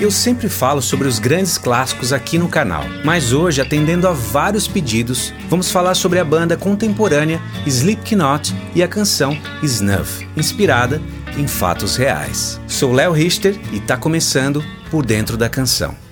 Eu sempre falo sobre os grandes clássicos aqui no canal, mas hoje, atendendo a vários pedidos, vamos falar sobre a banda contemporânea Slipknot e a canção Snuff, inspirada em fatos reais. Sou Léo Richter e está começando Por Dentro da Canção.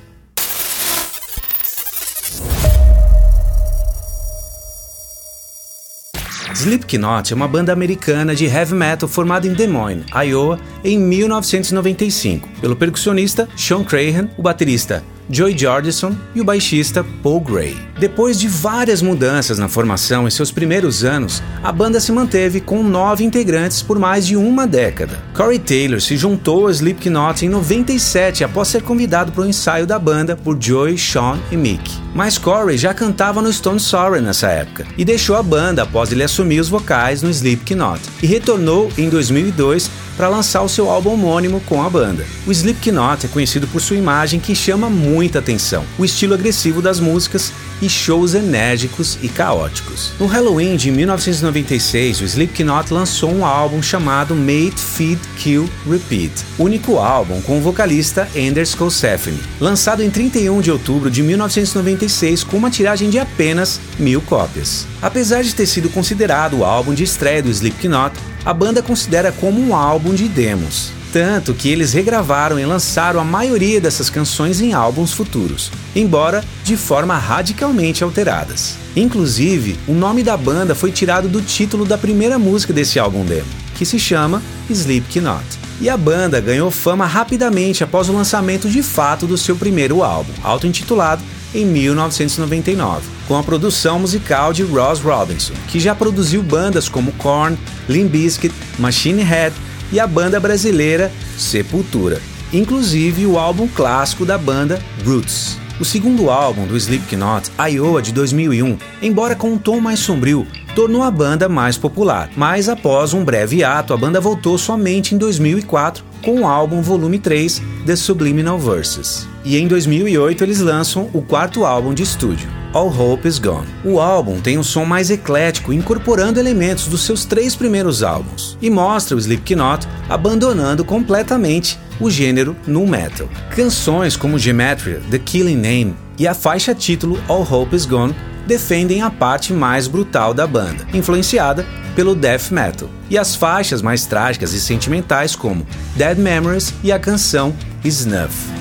Slipknot é uma banda americana de heavy metal formada em Des Moines, Iowa, em 1995, pelo percussionista Sean Crahan, o baterista Joey Jordison e o baixista Paul Gray. Depois de várias mudanças na formação em seus primeiros anos, a banda se manteve com nove integrantes por mais de uma década. Corey Taylor se juntou a Slipknot em 97 após ser convidado para o ensaio da banda por Joey, Sean e Mick. Mas Corey já cantava no Stone Sour nessa época e deixou a banda após ele assumir os vocais no Slipknot e retornou em 2002 para lançar o seu álbum homônimo com a banda. O Slipknot é conhecido por sua imagem que chama muita atenção, o estilo agressivo das músicas e shows enérgicos e caóticos. No Halloween de 1996, o Slipknot lançou um álbum chamado Mate, Feed, Kill, Repeat, único álbum com o vocalista Anders Kosefny, lançado em 31 de outubro de 1996 com uma tiragem de apenas mil cópias. Apesar de ter sido considerado o álbum de estreia do Slipknot, a banda considera como um álbum de demos. Tanto que eles regravaram e lançaram a maioria dessas canções em álbuns futuros, embora de forma radicalmente alteradas. Inclusive, o nome da banda foi tirado do título da primeira música desse álbum demo, que se chama Slipknot. E a banda ganhou fama rapidamente após o lançamento de fato do seu primeiro álbum, auto-intitulado em 1999, com a produção musical de Ross Robinson, que já produziu bandas como Korn, Limp Bizkit, Machine Head e a banda brasileira Sepultura, inclusive o álbum clássico da banda Roots. O segundo álbum do Slipknot, Iowa de 2001, embora com um tom mais sombrio, tornou a banda mais popular, mas após um breve ato, a banda voltou somente em 2004 com o álbum Volume 3, The Subliminal Verses. E em 2008 eles lançam o quarto álbum de estúdio, All Hope Is Gone. O álbum tem um som mais eclético, incorporando elementos dos seus três primeiros álbuns, e mostra o Slipknot abandonando completamente o gênero nu metal. Canções como Gematria, The Killing Name e a faixa título All Hope Is Gone defendem a parte mais brutal da banda, influenciada pelo death metal, e as faixas mais trágicas e sentimentais como Dead Memories e a canção Snuff.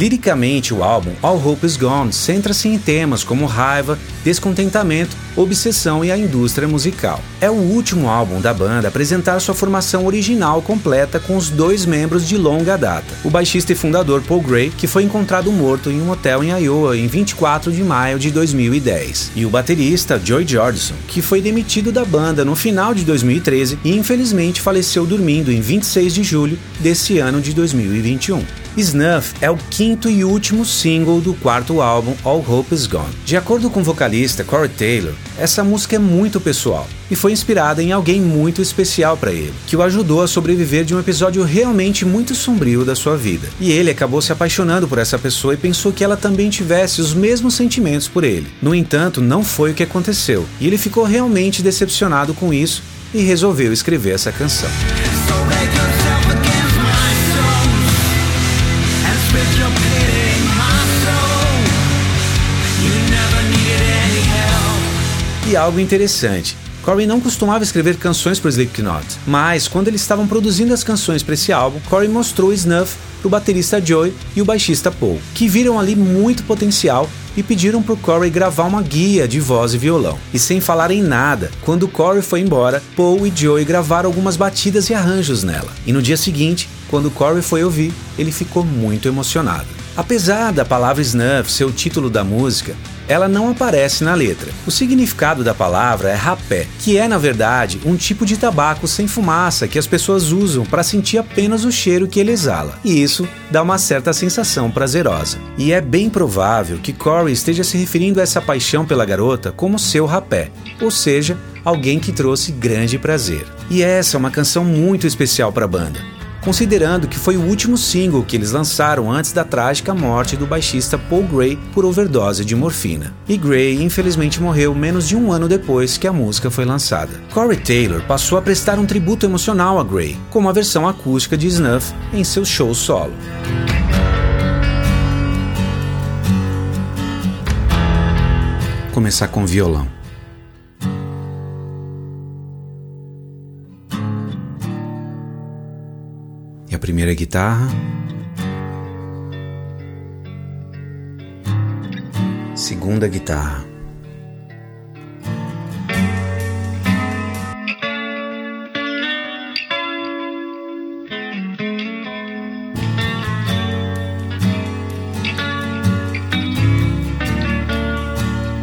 Liricamente, o álbum All Hope Is Gone centra-se em temas como raiva, descontentamento, obsessão e a indústria musical. É o último álbum da banda a apresentar sua formação original completa com os dois membros de longa data, o baixista e fundador Paul Gray, que foi encontrado morto em um hotel em Iowa em 24 de maio de 2010, e o baterista Joey Jordison, que foi demitido da banda no final de 2013 e infelizmente faleceu dormindo em 26 de julho desse ano de 2021. Snuff é o quinto e último single do quarto álbum All Hope Is Gone. De acordo com o vocalista Corey Taylor, essa música é muito pessoal e foi inspirada em alguém muito especial para ele, que o ajudou a sobreviver de um episódio realmente muito sombrio da sua vida. E ele acabou se apaixonando por essa pessoa e pensou que ela também tivesse os mesmos sentimentos por ele. No entanto, não foi o que aconteceu, e ele ficou realmente decepcionado com isso e resolveu escrever essa canção. E algo interessante, Corey não costumava escrever canções para Slipknot, mas quando eles estavam produzindo as canções para esse álbum, Corey mostrou Snuff para o baterista Joey e o baixista Paul, que viram ali muito potencial e pediram para o Corey gravar uma guia de voz e violão. E sem falar em nada, quando Corey foi embora, Paul e Joey gravaram algumas batidas e arranjos nela. E no dia seguinte, quando Corey foi ouvir, ele ficou muito emocionado. Apesar da palavra snuff ser o título da música, ela não aparece na letra. O significado da palavra é rapé, que é na verdade um tipo de tabaco sem fumaça que as pessoas usam para sentir apenas o cheiro que ele exala. E isso dá uma certa sensação prazerosa. E é bem provável que Corey esteja se referindo a essa paixão pela garota como seu rapé, ou seja, alguém que trouxe grande prazer. E essa é uma canção muito especial para a banda considerando que foi o último single que eles lançaram antes da trágica morte do baixista Paul Gray por overdose de morfina. E Gray infelizmente morreu menos de um ano depois que a música foi lançada. Corey Taylor passou a prestar um tributo emocional a Gray, com uma versão acústica de Snuff em seu show solo. Começar com violão. E a primeira guitarra. Segunda guitarra.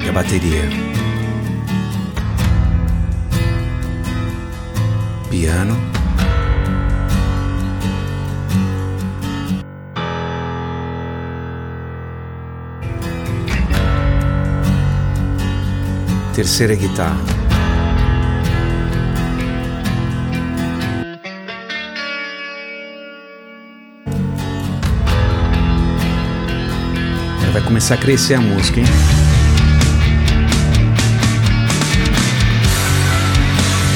E a bateria. Piano. Terceira guitarra. Vai começar a crescer a música, hein?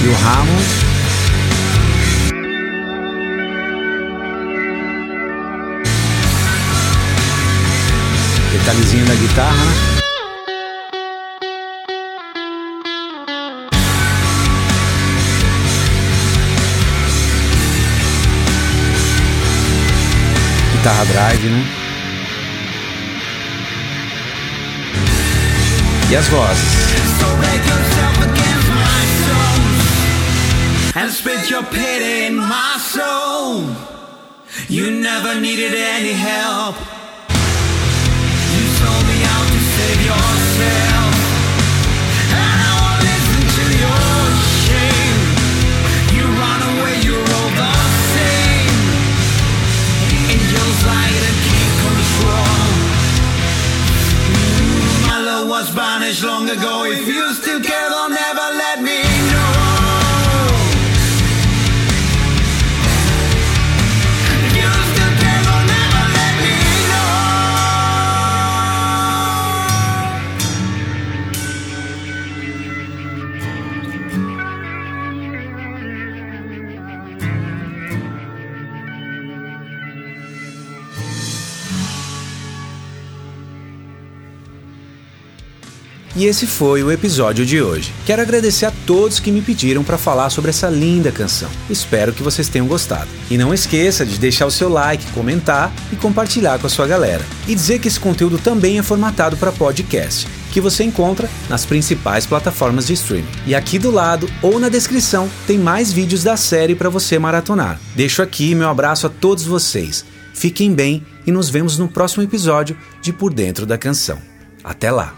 E o Ramos. Detalhezinho da guitarra, né? Guitarra drive, né? E as vozes. And spit your pity in my soul. You never needed any help. You sold me out to save yourself. E esse foi o episódio de hoje. Quero agradecer a todos que me pediram para falar sobre essa linda canção. Espero que vocês tenham gostado. E não esqueça de deixar o seu like, comentar e compartilhar com a sua galera. E dizer que esse conteúdo também é formatado para podcast, que você encontra nas principais plataformas de streaming. E aqui do lado ou na descrição tem mais vídeos da série para você maratonar. Deixo aqui meu abraço a todos vocês. Fiquem bem e nos vemos no próximo episódio de Por Dentro da Canção. Até lá!